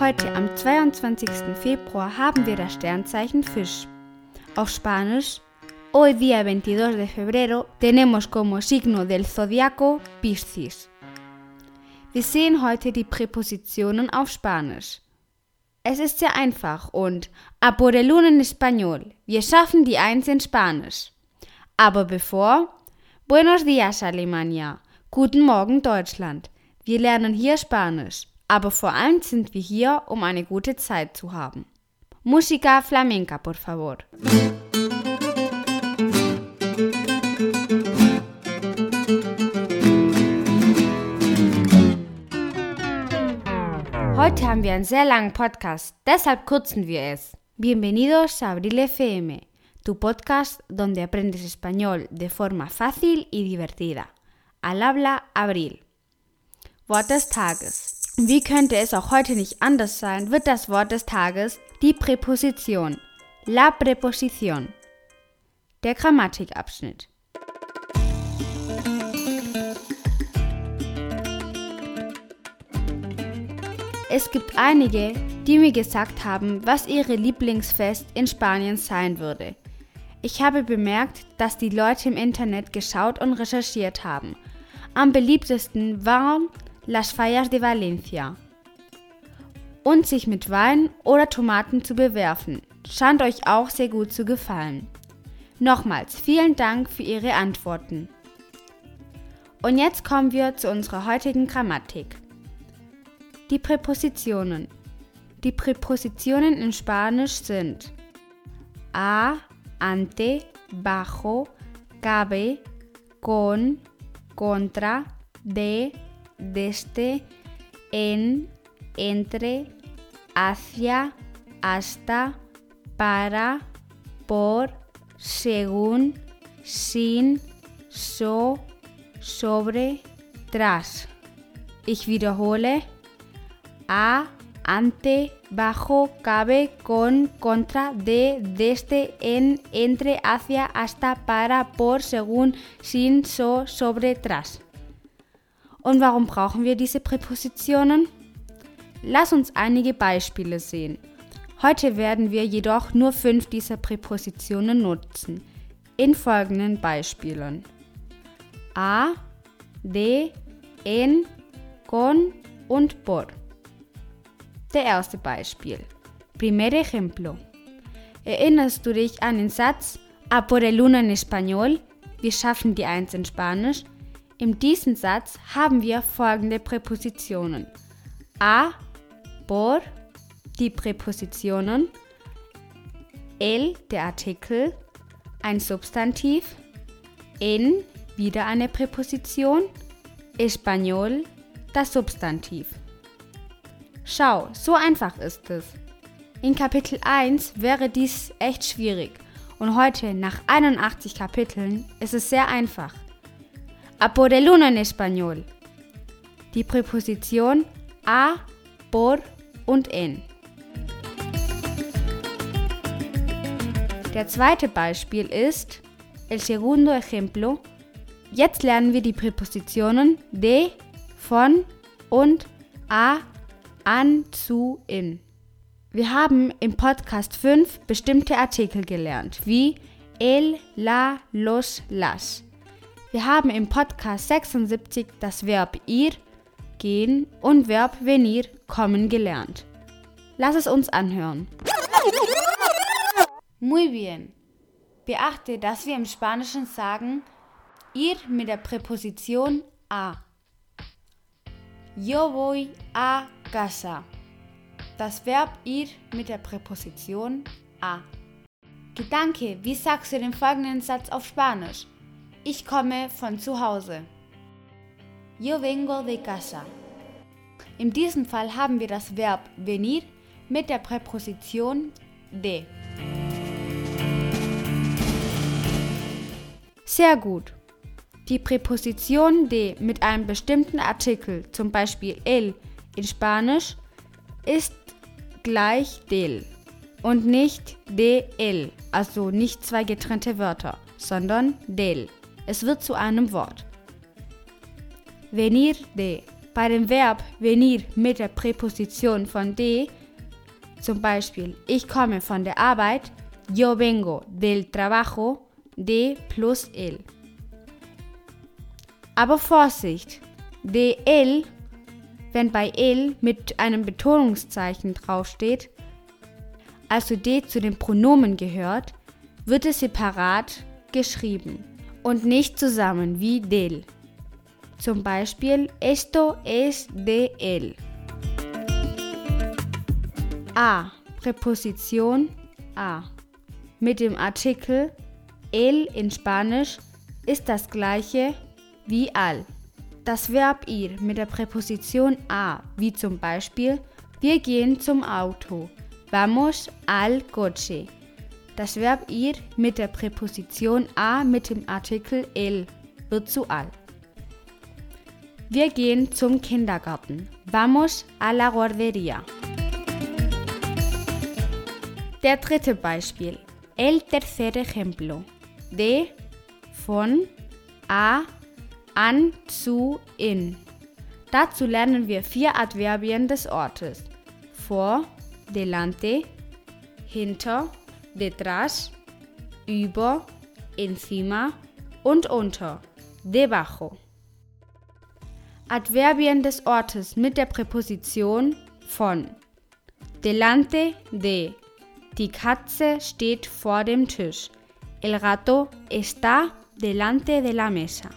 Heute am 22. Februar haben wir das Sternzeichen Fisch. Auf Spanisch, hoy día 22 de febrero, tenemos como signo del zodiaco Piscis. Wir sehen heute die Präpositionen auf Spanisch. Es ist sehr einfach und a por el uno en español. Wir schaffen die Eins in Spanisch. Aber bevor, Buenos días Alemania. Guten Morgen Deutschland. Wir lernen hier Spanisch, aber vor allem sind wir hier, um eine gute Zeit zu haben. Música flamenca, por favor. Heute haben wir einen sehr langen Podcast, deshalb kürzen wir es. Bienvenidos a Abril FM, tu podcast donde aprendes español de forma fácil y divertida. Al habla Abril. Wort des Tages. Wie könnte es auch heute nicht anders sein, wird das Wort des Tages die Präposition. La Präposition. Der Grammatikabschnitt. Es gibt einige, die mir gesagt haben, was ihre Lieblingsfest in Spanien sein würde. Ich habe bemerkt, dass die Leute im Internet geschaut und recherchiert haben. Am beliebtesten waren Las Fallas de Valencia. Und sich mit Wein oder Tomaten zu bewerfen, scheint euch auch sehr gut zu gefallen. Nochmals vielen Dank für Ihre Antworten. Und jetzt kommen wir zu unserer heutigen Grammatik. Die Präpositionen. Die Präpositionen in Spanisch sind a, ante, bajo, cabe, con, contra, de, desde, en, entre, hacia, hasta, para, por, según, sin, so, sobre, tras. Ich wiederhole a, ante, bajo, cabe, con, contra, de, desde, en, entre, hacia, hasta, para, por, según, sin, so, sobre, tras. Und warum brauchen wir diese Präpositionen? Lass uns einige Beispiele sehen. Heute werden wir jedoch nur fünf dieser Präpositionen nutzen. In folgenden Beispielen. A, de, en, con und por. Der erste Beispiel. Primer ejemplo. Erinnerst du dich an den Satz A por el uno en español? Wir schaffen die Eins in Spanisch. In diesem Satz haben wir folgende Präpositionen. A, por, die Präpositionen. El, der Artikel, ein Substantiv. En, wieder eine Präposition. Español, das Substantiv. Schau, so einfach ist es. In Kapitel 1 wäre dies echt schwierig und heute, nach 81 Kapiteln, ist es sehr einfach. A por el uno en español. Die Präposition a, por und en. Der zweite Beispiel ist el segundo ejemplo. Jetzt lernen wir die Präpositionen de, von und a, an, zu, in. Wir haben im Podcast 5 bestimmte Artikel gelernt, wie el, la, los, las. Wir haben im Podcast 76 das Verb ir, gehen und Verb venir, kommen gelernt. Lass es uns anhören. Muy bien. Beachte, dass wir im Spanischen sagen ir mit der Präposition a. Yo voy a casa. Das Verb ir mit der Präposition a. Gedanke, wie sagst du den folgenden Satz auf Spanisch? Ich komme von zu Hause. Yo vengo de casa. In diesem Fall haben wir das Verb venir mit der Präposition de. Sehr gut. Die Präposition de mit einem bestimmten Artikel, zum Beispiel el in Spanisch, ist gleich del und nicht de el, also nicht zwei getrennte Wörter, sondern del. Es wird zu einem Wort. Venir de Bei dem Verb venir mit der Präposition von de, zum Beispiel ich komme von der Arbeit, yo vengo del trabajo, de plus el. Aber Vorsicht, de el, wenn bei el mit einem Betonungszeichen draufsteht, also de zu den Pronomen gehört, wird es separat geschrieben und nicht zusammen wie del. Zum Beispiel esto es de él. A. Präposition a. Mit dem Artikel el in Spanisch ist das gleiche wie al. Das Verb ir mit der Präposition a, wie zum Beispiel wir gehen zum Auto. Vamos al coche. Das Verb ir mit der Präposition a mit dem Artikel el wird zu al. Wir gehen zum Kindergarten. Vamos a la guardería. Der dritte Beispiel. El tercer ejemplo. De, von, a, an, zu, in. Dazu lernen wir vier Adverbien des Ortes. Vor, delante, hinter, detrás, über, encima und unter, debajo. Adverbien des Ortes mit der Präposition von. Delante de. Die Katze steht vor dem Tisch. El gato está delante de la mesa.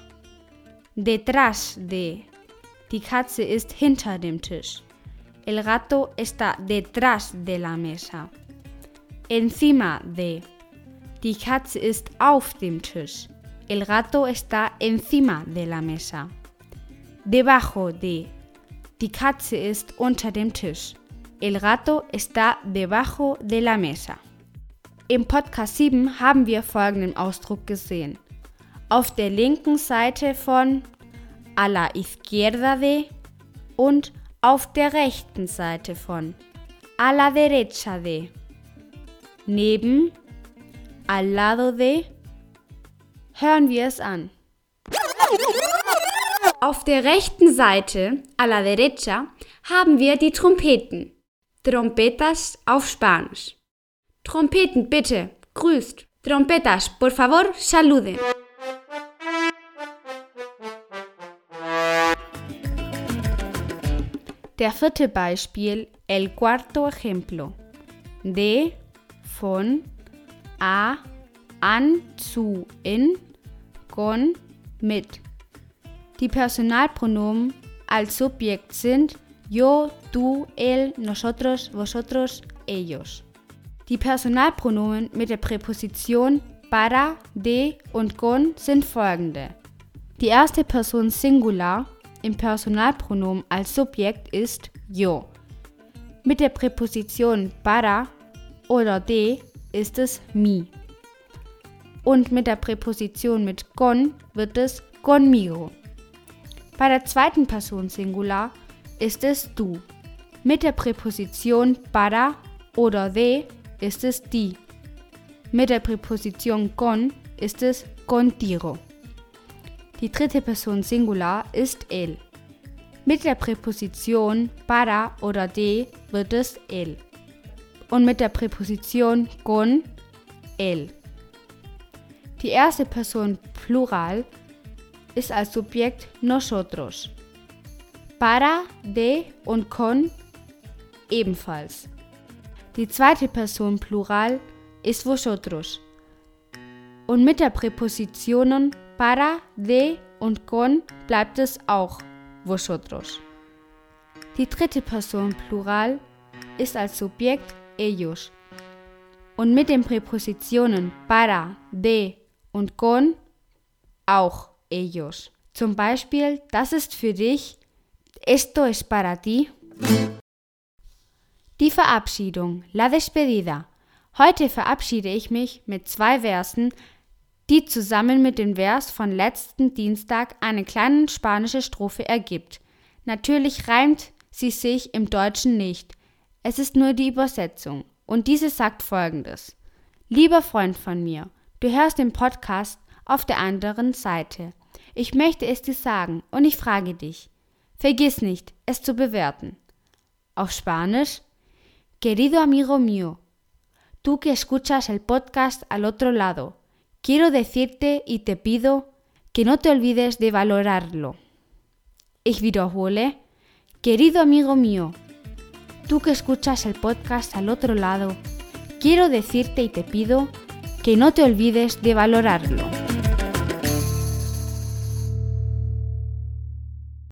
Detrás de. Die Katze ist hinter dem Tisch. El gato está detrás de la mesa. Encima de. Die Katze ist auf dem Tisch. El gato está encima de la mesa. Debajo de. Die Katze ist unter dem Tisch. El gato está debajo de la mesa. Im Podcast 7 haben wir folgenden Ausdruck gesehen. Auf der linken Seite von a la izquierda de und auf der rechten Seite von a la derecha de. Neben al lado de hören wir es an. Auf der rechten Seite, a la derecha, haben wir die Trompeten. Trompetas auf Spanisch. Trompeten bitte, grüßt. Trompetas, por favor, salude. Der vierte Beispiel, el cuarto ejemplo. De, von, a, an, zu, in, con, mit. Die Personalpronomen als Subjekt sind yo, du, él, nosotros, vosotros, ellos. Die Personalpronomen mit der Präposition para, de und con sind folgende. Die erste Person Singular im Personalpronomen als Subjekt ist yo. Mit der Präposition para oder de ist es mi. Und mit der Präposition mit con wird es conmigo. Bei der zweiten Person Singular ist es du. Mit der Präposition para oder de ist es di. Mit der Präposition con ist es contigo. Die dritte Person Singular ist el. Mit der Präposition para oder de wird es el. Und mit der Präposition con el. Die erste Person Plural ist als Subjekt nosotros. Para, de und con ebenfalls. Die zweite Person Plural ist vosotros. Und mit der Präpositionen para, de und con bleibt es auch vosotros. Die dritte Person Plural ist als Subjekt ellos. Und mit den Präpositionen para, de und con auch ellos. Zum Beispiel, das ist für dich, esto es para ti. Die Verabschiedung, la despedida. Heute verabschiede ich mich mit zwei Versen, die zusammen mit dem Vers von letzten Dienstag eine kleine spanische Strophe ergibt. Natürlich reimt sie sich im Deutschen nicht. Es ist nur die Übersetzung. Und diese sagt folgendes. Lieber Freund von mir, du hörst den Podcast auf der anderen Seite. Ich möchte es dir sagen und ich frage dich, Vergiss nicht, es zu bewerten. Auf Spanisch, querido amigo mío, tú que escuchas el podcast al otro lado, quiero decirte y te pido que no te olvides de valorarlo. Ich wiederhole, querido amigo mío, tú que escuchas el podcast al otro lado, quiero decirte y te pido que no te olvides de valorarlo.